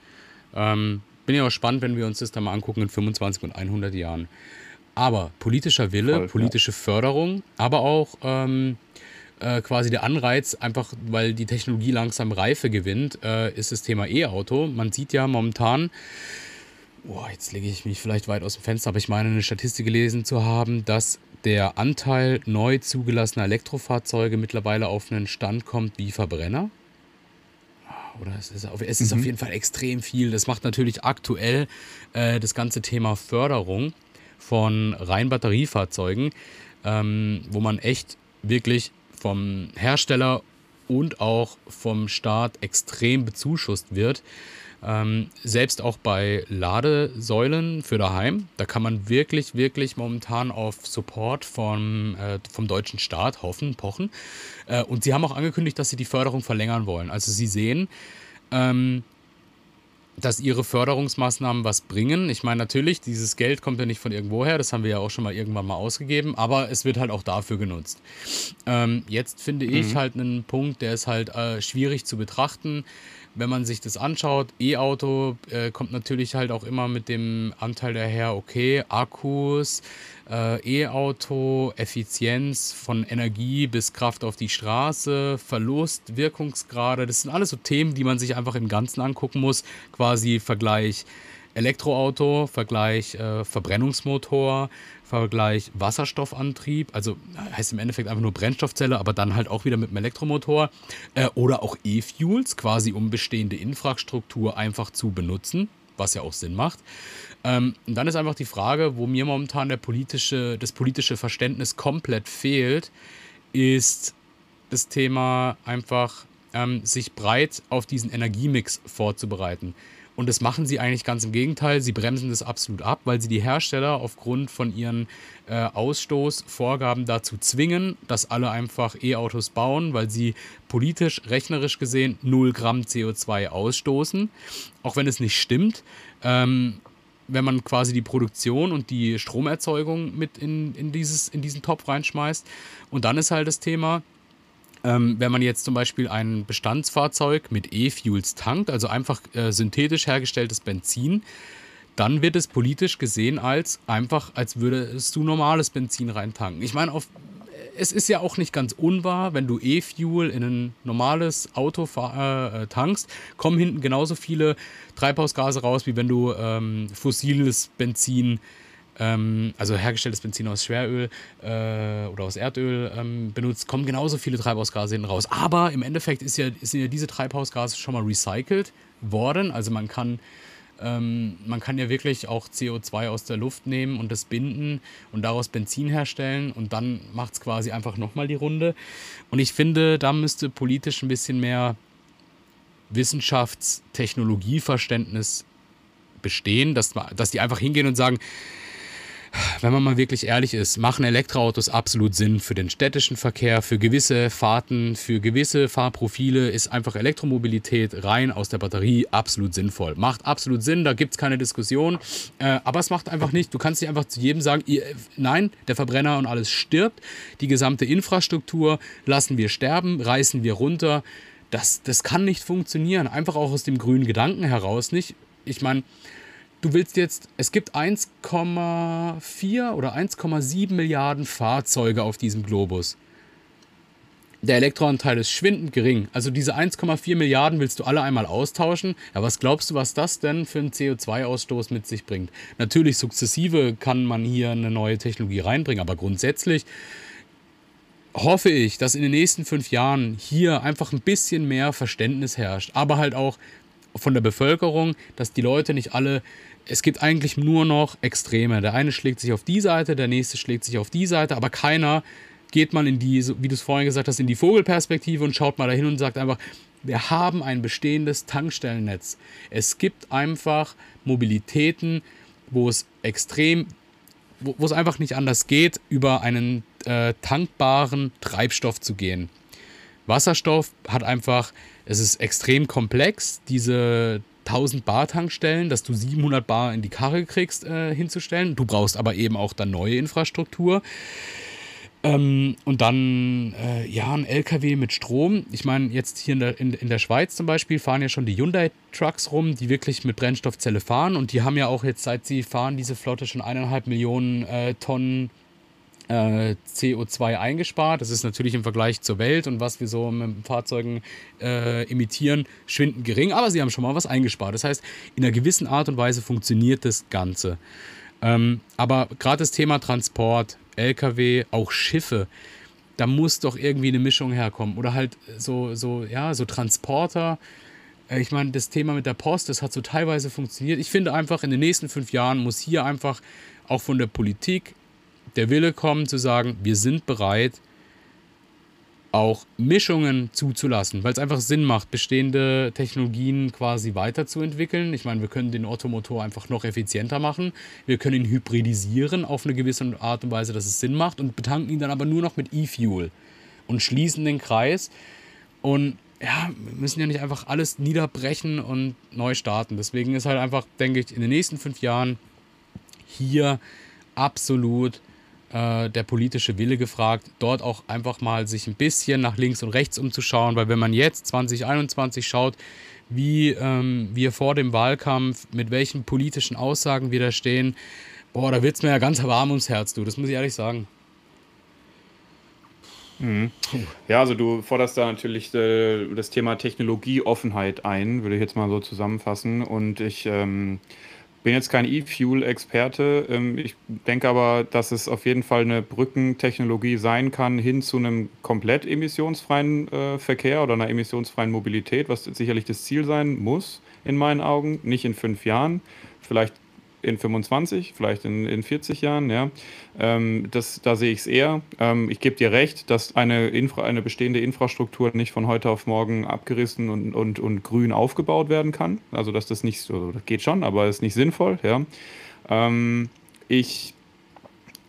A: Ähm, bin ja auch spannend, wenn wir uns das dann mal angucken in 25 und 100 Jahren. Aber politischer Wille, Voll, politische ja. Förderung, aber auch ähm, äh, quasi der Anreiz, einfach weil die Technologie langsam Reife gewinnt, äh, ist das Thema E-Auto. Man sieht ja momentan, boah, jetzt lege ich mich vielleicht weit aus dem Fenster, aber ich meine, eine Statistik gelesen zu haben, dass der Anteil neu zugelassener Elektrofahrzeuge mittlerweile auf einen Stand kommt wie Verbrenner oder es ist, auf, es ist mhm. auf jeden Fall extrem viel. Das macht natürlich aktuell äh, das ganze Thema Förderung von rein Batteriefahrzeugen, ähm, wo man echt wirklich vom Hersteller und auch vom Staat extrem bezuschusst wird. Ähm, selbst auch bei Ladesäulen für daheim, da kann man wirklich, wirklich momentan auf Support vom, äh, vom deutschen Staat hoffen, pochen. Äh, und sie haben auch angekündigt, dass sie die Förderung verlängern wollen. Also sie sehen, ähm, dass ihre Förderungsmaßnahmen was bringen. Ich meine, natürlich, dieses Geld kommt ja nicht von irgendwoher, das haben wir ja auch schon mal irgendwann mal ausgegeben, aber es wird halt auch dafür genutzt. Ähm, jetzt finde ich mhm. halt einen Punkt, der ist halt äh, schwierig zu betrachten wenn man sich das anschaut, E-Auto äh, kommt natürlich halt auch immer mit dem Anteil daher, okay, Akkus, äh, E-Auto, Effizienz von Energie bis Kraft auf die Straße, Verlust, Wirkungsgrade, das sind alles so Themen, die man sich einfach im Ganzen angucken muss, quasi Vergleich Elektroauto, Vergleich äh, Verbrennungsmotor, Vergleich Wasserstoffantrieb, also heißt im Endeffekt einfach nur Brennstoffzelle, aber dann halt auch wieder mit einem Elektromotor äh, oder auch E-Fuels, quasi um bestehende Infrastruktur einfach zu benutzen, was ja auch Sinn macht. Ähm, und dann ist einfach die Frage, wo mir momentan der politische, das politische Verständnis komplett fehlt, ist das Thema einfach ähm, sich breit auf diesen Energiemix vorzubereiten. Und das machen sie eigentlich ganz im Gegenteil. Sie bremsen das absolut ab, weil sie die Hersteller aufgrund von ihren äh, Ausstoßvorgaben dazu zwingen, dass alle einfach E-Autos bauen, weil sie politisch, rechnerisch gesehen 0 Gramm CO2 ausstoßen. Auch wenn es nicht stimmt. Ähm, wenn man quasi die Produktion und die Stromerzeugung mit in, in, dieses, in diesen Topf reinschmeißt. Und dann ist halt das Thema, ähm, wenn man jetzt zum Beispiel ein Bestandsfahrzeug mit E-Fuels tankt, also einfach äh, synthetisch hergestelltes Benzin, dann wird es politisch gesehen als einfach, als würdest du normales Benzin reintanken. Ich meine, auf, es ist ja auch nicht ganz unwahr, wenn du E-Fuel in ein normales Auto äh, tankst, kommen hinten genauso viele Treibhausgase raus, wie wenn du ähm, fossiles Benzin ähm, also hergestelltes Benzin aus Schweröl äh, oder aus Erdöl ähm, benutzt, kommen genauso viele Treibhausgase hinten raus. Aber im Endeffekt ist ja, sind ja diese Treibhausgase schon mal recycelt worden. Also man kann, ähm, man kann ja wirklich auch CO2 aus der Luft nehmen und das binden und daraus Benzin herstellen und dann macht es quasi einfach nochmal die Runde. Und ich finde, da müsste politisch ein bisschen mehr Wissenschaftstechnologieverständnis bestehen, dass, dass die einfach hingehen und sagen, wenn man mal wirklich ehrlich ist, machen Elektroautos absolut Sinn für den städtischen Verkehr, für gewisse Fahrten, für gewisse Fahrprofile ist einfach Elektromobilität rein aus der Batterie absolut sinnvoll. Macht absolut Sinn, da gibt es keine Diskussion, äh, aber es macht einfach nicht. Du kannst nicht einfach zu jedem sagen, ihr, nein, der Verbrenner und alles stirbt, die gesamte Infrastruktur lassen wir sterben, reißen wir runter. Das, das kann nicht funktionieren, einfach auch aus dem grünen Gedanken heraus nicht. Ich meine, du willst jetzt, es gibt 1,4 oder 1,7 Milliarden Fahrzeuge auf diesem Globus. Der Elektroanteil ist schwindend gering. Also diese 1,4 Milliarden willst du alle einmal austauschen. Ja, was glaubst du, was das denn für einen CO2-Ausstoß mit sich bringt? Natürlich, sukzessive kann man hier eine neue Technologie reinbringen, aber grundsätzlich hoffe ich, dass in den nächsten fünf Jahren hier einfach ein bisschen mehr Verständnis herrscht. Aber halt auch von der Bevölkerung, dass die Leute nicht alle es gibt eigentlich nur noch Extreme. Der eine schlägt sich auf die Seite, der nächste schlägt sich auf die Seite, aber keiner geht mal in die, wie du es vorhin gesagt hast, in die Vogelperspektive und schaut mal dahin und sagt einfach, wir haben ein bestehendes Tankstellennetz. Es gibt einfach Mobilitäten, wo es extrem, wo, wo es einfach nicht anders geht, über einen äh, tankbaren Treibstoff zu gehen. Wasserstoff hat einfach, es ist extrem komplex, diese 1000 Bar Tankstellen, dass du 700 Bar in die Karre kriegst, äh, hinzustellen. Du brauchst aber eben auch dann neue Infrastruktur. Ähm, und dann, äh, ja, ein LKW mit Strom. Ich meine, jetzt hier in der, in, in der Schweiz zum Beispiel fahren ja schon die Hyundai-Trucks rum, die wirklich mit Brennstoffzelle fahren. Und die haben ja auch jetzt, seit sie fahren, diese Flotte schon eineinhalb Millionen äh, Tonnen äh, CO2 eingespart. Das ist natürlich im Vergleich zur Welt und was wir so mit Fahrzeugen äh, emittieren, schwindend gering, aber sie haben schon mal was eingespart. Das heißt, in einer gewissen Art und Weise funktioniert das Ganze. Ähm, aber gerade das Thema Transport, Lkw, auch Schiffe, da muss doch irgendwie eine Mischung herkommen. Oder halt so, so, ja, so Transporter. Äh, ich meine, das Thema mit der Post, das hat so teilweise funktioniert. Ich finde einfach, in den nächsten fünf Jahren muss hier einfach auch von der Politik der Wille kommen zu sagen, wir sind bereit, auch Mischungen zuzulassen, weil es einfach Sinn macht, bestehende Technologien quasi weiterzuentwickeln. Ich meine, wir können den Automotor einfach noch effizienter machen. Wir können ihn hybridisieren auf eine gewisse Art und Weise, dass es Sinn macht und betanken ihn dann aber nur noch mit E-Fuel und schließen den Kreis. Und ja, wir müssen ja nicht einfach alles niederbrechen und neu starten. Deswegen ist halt einfach, denke ich, in den nächsten fünf Jahren hier absolut äh, der politische Wille gefragt, dort auch einfach mal sich ein bisschen nach links und rechts umzuschauen, weil wenn man jetzt 2021 schaut, wie ähm, wir vor dem Wahlkampf, mit welchen politischen Aussagen wir da stehen, boah, da wird es mir ja ganz warm ums Herz, du, das muss ich ehrlich sagen.
B: Mhm. Ja, also du forderst da natürlich äh, das Thema Technologieoffenheit ein, würde ich jetzt mal so zusammenfassen. Und ich ähm, bin jetzt kein E-Fuel-Experte. Ähm, ich denke aber, dass es auf jeden Fall eine Brückentechnologie sein kann hin zu einem komplett emissionsfreien äh, Verkehr oder einer emissionsfreien Mobilität, was sicherlich das Ziel sein muss, in meinen Augen. Nicht in fünf Jahren, vielleicht in 25, vielleicht in, in 40 Jahren, ja. Ähm, das, da sehe ich es eher. Ähm, ich gebe dir recht, dass eine, Infra, eine bestehende Infrastruktur nicht von heute auf morgen abgerissen und, und, und grün aufgebaut werden kann. Also dass das nicht so, das geht schon, aber ist nicht sinnvoll, ja. Ähm, ich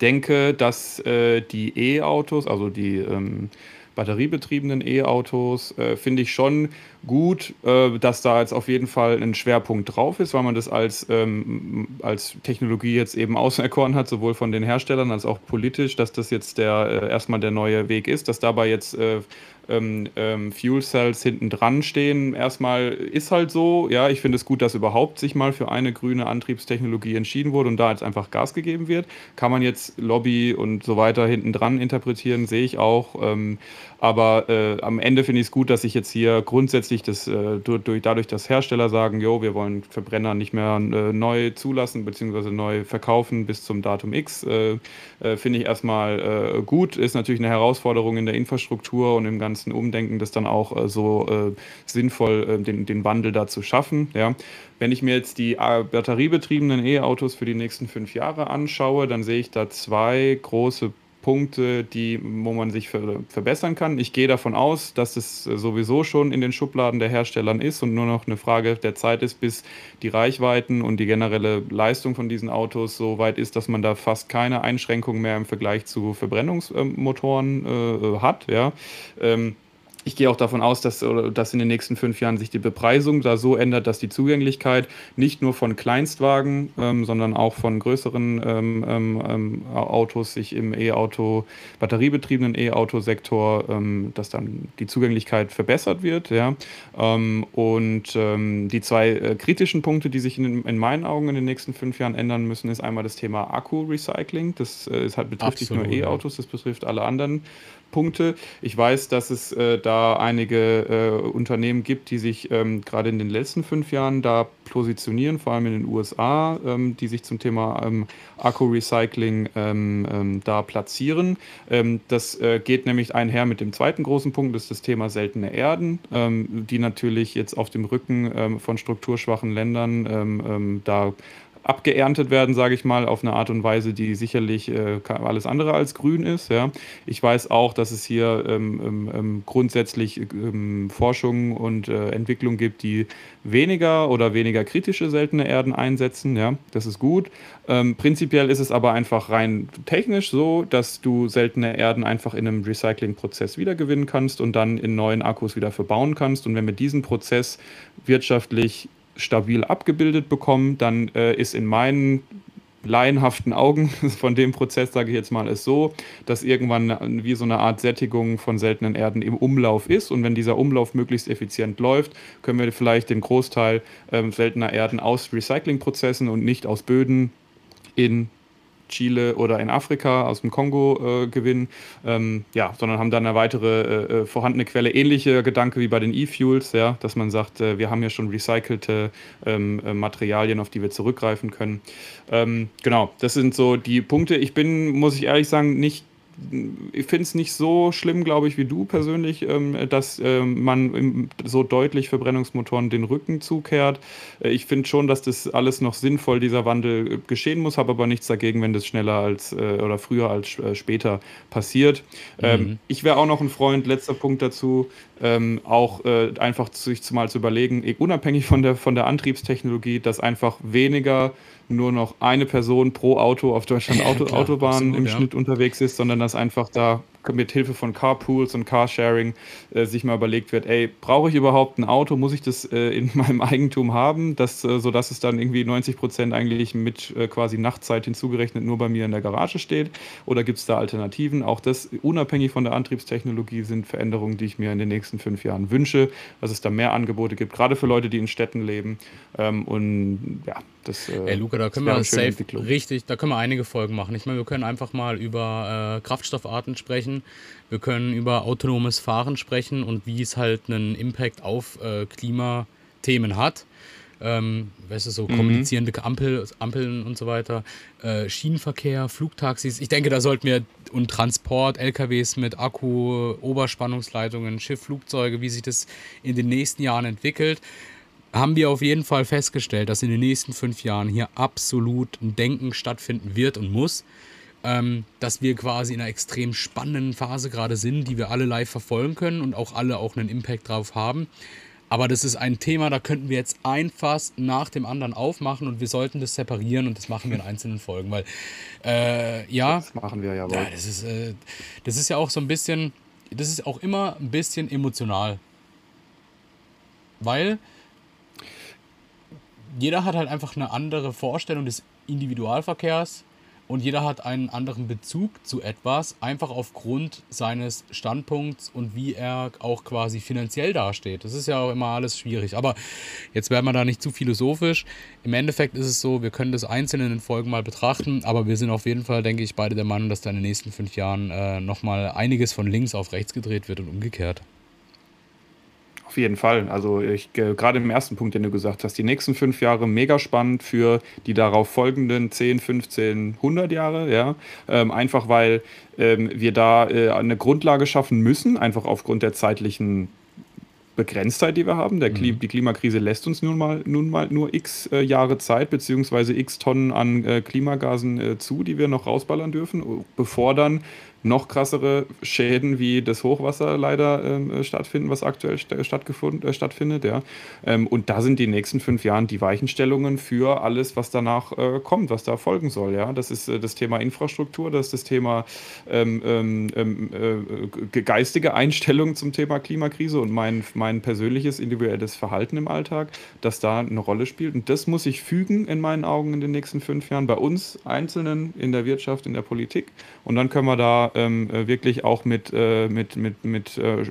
B: denke, dass äh, die E-Autos, also die ähm, batteriebetriebenen E-Autos, äh, finde ich schon gut, äh, dass da jetzt auf jeden Fall ein Schwerpunkt drauf ist, weil man das als, ähm, als Technologie jetzt eben auserkoren hat, sowohl von den Herstellern als auch politisch, dass das jetzt der äh, erstmal der neue Weg ist, dass dabei jetzt äh, ähm, ähm, Fuel Cells hinten dran stehen. Erstmal ist halt so, ja, ich finde es gut, dass überhaupt sich mal für eine grüne Antriebstechnologie entschieden wurde und da jetzt einfach Gas gegeben wird. Kann man jetzt Lobby und so weiter hinten dran interpretieren, sehe ich auch. Ähm, aber äh, am Ende finde ich es gut, dass sich jetzt hier grundsätzlich das, äh, durch, dadurch, dass Hersteller sagen, jo, wir wollen Verbrenner nicht mehr äh, neu zulassen bzw. neu verkaufen bis zum Datum X, äh, äh, finde ich erstmal äh, gut. Ist natürlich eine Herausforderung in der Infrastruktur und im ganzen Umdenken, das dann auch so sinnvoll den, den Wandel da zu schaffen. Ja. Wenn ich mir jetzt die batteriebetriebenen E-Autos für die nächsten fünf Jahre anschaue, dann sehe ich da zwei große Punkte, die, wo man sich ver verbessern kann. Ich gehe davon aus, dass es sowieso schon in den Schubladen der Herstellern ist und nur noch eine Frage der Zeit ist, bis die Reichweiten und die generelle Leistung von diesen Autos so weit ist, dass man da fast keine Einschränkungen mehr im Vergleich zu Verbrennungsmotoren äh, hat. Ja. Ähm, ich gehe auch davon aus, dass, dass in den nächsten fünf Jahren sich die Bepreisung da so ändert, dass die Zugänglichkeit nicht nur von Kleinstwagen, ähm, sondern auch von größeren ähm, ähm, ähm Autos sich im E-Auto, batteriebetriebenen E-Auto-Sektor, ähm, dass dann die Zugänglichkeit verbessert wird. Ja? Und die zwei äh, kritischen Punkte, die sich in, in, meinen Augen in den nächsten fünf Jahren ändern müssen, ist einmal das Thema Akku-Recycling. Das äh, ist halt, betrifft Absolut, nicht nur E-Autos, das betrifft alle anderen Punkte. Ich weiß, dass es äh, da einige äh, Unternehmen gibt, die sich ähm, gerade in den letzten fünf Jahren da positionieren, vor allem in den USA, ähm, die sich zum Thema ähm, Akku-Recycling ähm, ähm, da platzieren. Ähm, das äh, geht nämlich einher mit dem zweiten großen Punkt, das ist das Thema seltene Erden, die natürlich jetzt auf dem Rücken von strukturschwachen Ländern da abgeerntet werden, sage ich mal, auf eine Art und Weise, die sicherlich äh, alles andere als grün ist. Ja. Ich weiß auch, dass es hier ähm, ähm, ähm grundsätzlich ähm, Forschung und äh, Entwicklung gibt, die weniger oder weniger kritische seltene Erden einsetzen. Ja. Das ist gut. Ähm, prinzipiell ist es aber einfach rein technisch so, dass du seltene Erden einfach in einem Recyclingprozess wiedergewinnen kannst und dann in neuen Akkus wieder verbauen kannst. Und wenn wir diesen Prozess wirtschaftlich stabil abgebildet bekommen, dann äh, ist in meinen laienhaften Augen von dem Prozess, sage ich jetzt mal, ist so, dass irgendwann wie so eine Art Sättigung von seltenen Erden im Umlauf ist. Und wenn dieser Umlauf möglichst effizient läuft, können wir vielleicht den Großteil ähm, seltener Erden aus Recyclingprozessen und nicht aus Böden in Chile oder in Afrika aus dem Kongo äh, gewinnen, ähm, ja, sondern haben dann eine weitere äh, äh, vorhandene Quelle. Ähnliche Gedanke wie bei den E-Fuels, ja, dass man sagt, äh, wir haben ja schon recycelte ähm, äh, Materialien, auf die wir zurückgreifen können. Ähm, genau, das sind so die Punkte. Ich bin, muss ich ehrlich sagen, nicht ich finde es nicht so schlimm, glaube ich, wie du persönlich, ähm, dass ähm, man so deutlich Verbrennungsmotoren den Rücken zukehrt. Äh, ich finde schon, dass das alles noch sinnvoll, dieser Wandel äh, geschehen muss, habe aber nichts dagegen, wenn das schneller als äh, oder früher als später passiert. Ähm, mhm. ich wäre auch noch ein Freund, letzter Punkt dazu, ähm, auch äh, einfach sich mal zu überlegen, eh, unabhängig von der, von der Antriebstechnologie, dass einfach weniger nur noch eine Person pro Auto auf Deutschland Auto, Klar, Autobahnen absolut, im ja. Schnitt unterwegs ist, sondern dass einfach da mit Hilfe von Carpools und Carsharing äh, sich mal überlegt wird, ey, brauche ich überhaupt ein Auto? Muss ich das äh, in meinem Eigentum haben, das, äh, sodass es dann irgendwie 90 Prozent eigentlich mit äh, quasi Nachtzeit hinzugerechnet nur bei mir in der Garage steht? Oder gibt es da Alternativen? Auch das, unabhängig von der Antriebstechnologie, sind Veränderungen, die ich mir in den nächsten fünf Jahren wünsche, dass es da mehr Angebote gibt, gerade für Leute, die in Städten leben. Ähm, und ja, das,
A: äh, Ey, Luca, da können wir safe richtig, da können wir einige Folgen machen. Ich meine, wir können einfach mal über äh, Kraftstoffarten sprechen. Wir können über autonomes Fahren sprechen und wie es halt einen Impact auf äh, Klimathemen hat. Ähm, weißt du, so mhm. kommunizierende Ampel, Ampeln und so weiter, äh, Schienenverkehr, Flugtaxis. Ich denke, da sollten wir und Transport, LKWs mit Akku, Oberspannungsleitungen, Schiff, Flugzeuge, wie sich das in den nächsten Jahren entwickelt haben wir auf jeden Fall festgestellt, dass in den nächsten fünf Jahren hier absolut ein Denken stattfinden wird und muss. Ähm, dass wir quasi in einer extrem spannenden Phase gerade sind, die wir alle live verfolgen können und auch alle auch einen Impact drauf haben. Aber das ist ein Thema, da könnten wir jetzt ein Fass nach dem anderen aufmachen und wir sollten das separieren und das machen wir in einzelnen Folgen, weil äh, ja.
B: Das machen wir ja.
A: ja das, ist, äh, das ist ja auch so ein bisschen, das ist auch immer ein bisschen emotional. Weil jeder hat halt einfach eine andere Vorstellung des Individualverkehrs und jeder hat einen anderen Bezug zu etwas, einfach aufgrund seines Standpunkts und wie er auch quasi finanziell dasteht. Das ist ja auch immer alles schwierig. Aber jetzt werden wir da nicht zu philosophisch. Im Endeffekt ist es so, wir können das einzeln in den Folgen mal betrachten, aber wir sind auf jeden Fall, denke ich, beide der Meinung, dass da in den nächsten fünf Jahren äh, nochmal einiges von links auf rechts gedreht wird und umgekehrt.
B: Auf jeden Fall. Also ich äh, gerade im ersten Punkt, den du gesagt hast, die nächsten fünf Jahre mega spannend für die darauf folgenden 10, 15, 100 Jahre. Ja, ähm, einfach weil ähm, wir da äh, eine Grundlage schaffen müssen, einfach aufgrund der zeitlichen Begrenztheit, die wir haben. Der mhm. Die Klimakrise lässt uns nun mal, nun mal nur x äh, Jahre Zeit, beziehungsweise x Tonnen an äh, Klimagasen äh, zu, die wir noch rausballern dürfen, bevor dann noch krassere Schäden wie das Hochwasser leider ähm, stattfinden, was aktuell st stattgefunden, äh, stattfindet. Ja. Ähm, und da sind die nächsten fünf Jahren die Weichenstellungen für alles, was danach äh, kommt, was da folgen soll. Ja. Das ist äh, das Thema Infrastruktur, das ist das Thema ähm, ähm, ähm äh, geistige Einstellung zum Thema Klimakrise und mein, mein persönliches individuelles Verhalten im Alltag, das da eine Rolle spielt. Und das muss sich fügen in meinen Augen in den nächsten fünf Jahren bei uns Einzelnen in der Wirtschaft, in der Politik. Und dann können wir da ähm, äh, wirklich auch mit, äh, mit, mit, mit äh,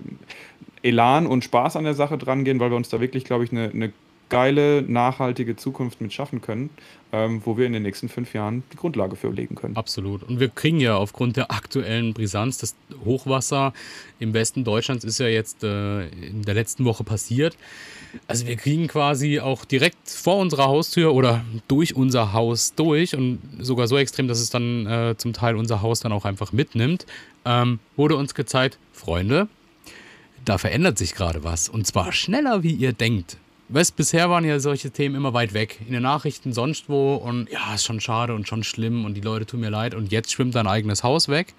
B: Elan und Spaß an der Sache dran gehen, weil wir uns da wirklich, glaube ich, eine, eine geile, nachhaltige Zukunft mit schaffen können, ähm, wo wir in den nächsten fünf Jahren die Grundlage für legen können.
A: Absolut. Und wir kriegen ja aufgrund der aktuellen Brisanz, das Hochwasser im Westen Deutschlands ist ja jetzt äh, in der letzten Woche passiert. Also wir kriegen quasi auch direkt vor unserer Haustür oder durch unser Haus durch und sogar so extrem, dass es dann äh, zum Teil unser Haus dann auch einfach mitnimmt, ähm, wurde uns gezeigt, Freunde, da verändert sich gerade was. Und zwar schneller, wie ihr denkt. Weißt, bisher waren ja solche Themen immer weit weg. In den Nachrichten sonst wo und ja, ist schon schade und schon schlimm und die Leute tun mir leid und jetzt schwimmt dein eigenes Haus weg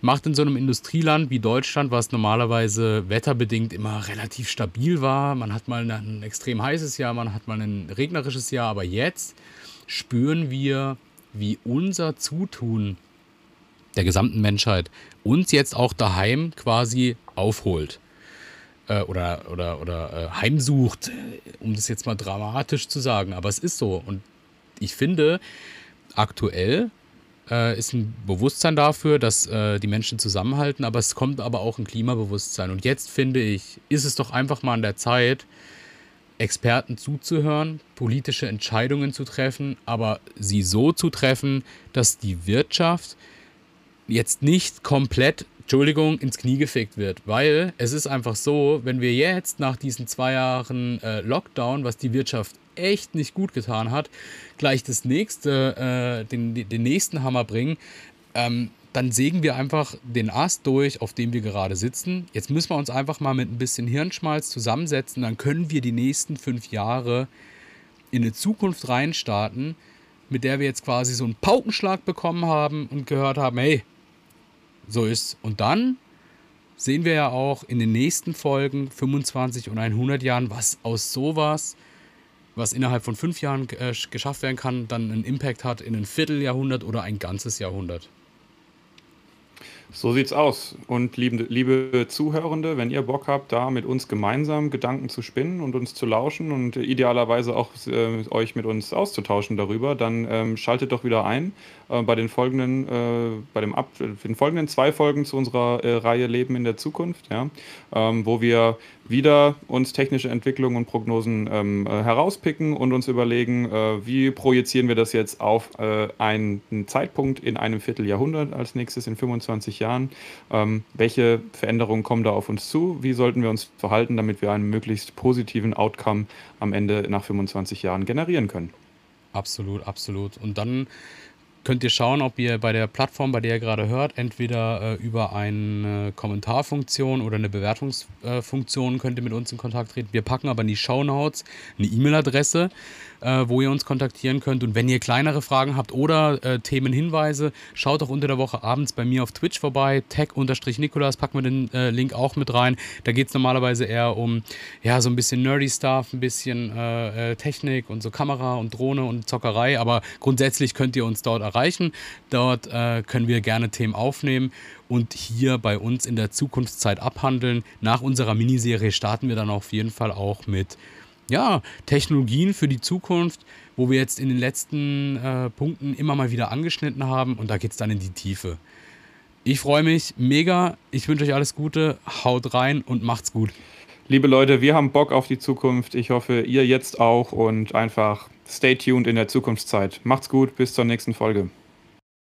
A: macht in so einem Industrieland wie Deutschland, was normalerweise wetterbedingt immer relativ stabil war, man hat mal ein extrem heißes Jahr, man hat mal ein regnerisches Jahr, aber jetzt spüren wir, wie unser Zutun der gesamten Menschheit uns jetzt auch daheim quasi aufholt äh, oder, oder, oder äh, heimsucht, um das jetzt mal dramatisch zu sagen. Aber es ist so. Und ich finde, aktuell äh, ist ein Bewusstsein dafür, dass äh, die Menschen zusammenhalten, aber es kommt aber auch ein Klimabewusstsein. Und jetzt finde ich, ist es doch einfach mal an der Zeit, Experten zuzuhören, politische Entscheidungen zu treffen, aber sie so zu treffen, dass die Wirtschaft jetzt nicht komplett, Entschuldigung, ins Knie gefickt wird. Weil es ist einfach so, wenn wir jetzt nach diesen zwei Jahren äh, Lockdown, was die Wirtschaft echt nicht gut getan hat, gleich das nächste, äh, den, den nächsten Hammer bringen, ähm, dann sägen wir einfach den Ast durch, auf dem wir gerade sitzen. Jetzt müssen wir uns einfach mal mit ein bisschen Hirnschmalz zusammensetzen, dann können wir die nächsten fünf Jahre in eine Zukunft reinstarten, mit der wir jetzt quasi so einen Paukenschlag bekommen haben und gehört haben, hey, so ist. Und dann sehen wir ja auch in den nächsten Folgen, 25 und 100 Jahren, was aus sowas was innerhalb von fünf Jahren äh, geschafft werden kann, dann einen Impact hat in ein Vierteljahrhundert oder ein ganzes Jahrhundert.
B: So sieht's aus. Und liebe, liebe Zuhörende, wenn ihr Bock habt, da mit uns gemeinsam Gedanken zu spinnen und uns zu lauschen und idealerweise auch äh, euch mit uns auszutauschen darüber, dann ähm, schaltet doch wieder ein äh, bei den folgenden, äh, bei dem Ab den folgenden zwei Folgen zu unserer äh, Reihe Leben in der Zukunft, ja, ähm, wo wir wieder uns technische Entwicklungen und Prognosen ähm, äh, herauspicken und uns überlegen, äh, wie projizieren wir das jetzt auf äh, einen Zeitpunkt in einem Vierteljahrhundert als nächstes in 25 Jahren. Ähm, welche Veränderungen kommen da auf uns zu? Wie sollten wir uns verhalten, damit wir einen möglichst positiven Outcome am Ende nach 25 Jahren generieren können?
A: Absolut, absolut. Und dann könnt ihr schauen, ob ihr bei der Plattform, bei der ihr gerade hört, entweder äh, über eine Kommentarfunktion oder eine Bewertungsfunktion könnt ihr mit uns in Kontakt treten. Wir packen aber in die Show Notes eine E-Mail-Adresse, äh, wo ihr uns kontaktieren könnt. Und wenn ihr kleinere Fragen habt oder äh, Themenhinweise, schaut doch unter der Woche abends bei mir auf Twitch vorbei. Tech-Nikolas, packen wir den äh, Link auch mit rein. Da geht es normalerweise eher um ja, so ein bisschen nerdy Stuff, ein bisschen äh, äh, Technik und so Kamera und Drohne und Zockerei. Aber grundsätzlich könnt ihr uns dort erreichen. Dort äh, können wir gerne Themen aufnehmen und hier bei uns in der Zukunftszeit abhandeln. Nach unserer Miniserie starten wir dann auf jeden Fall auch mit ja, Technologien für die Zukunft, wo wir jetzt in den letzten äh, Punkten immer mal wieder angeschnitten haben und da geht es dann in die Tiefe. Ich freue mich mega. Ich wünsche euch alles Gute. Haut rein und macht's gut.
B: Liebe Leute, wir haben Bock auf die Zukunft. Ich hoffe, ihr jetzt auch und einfach stay tuned in der Zukunftszeit. Macht's gut, bis zur nächsten Folge.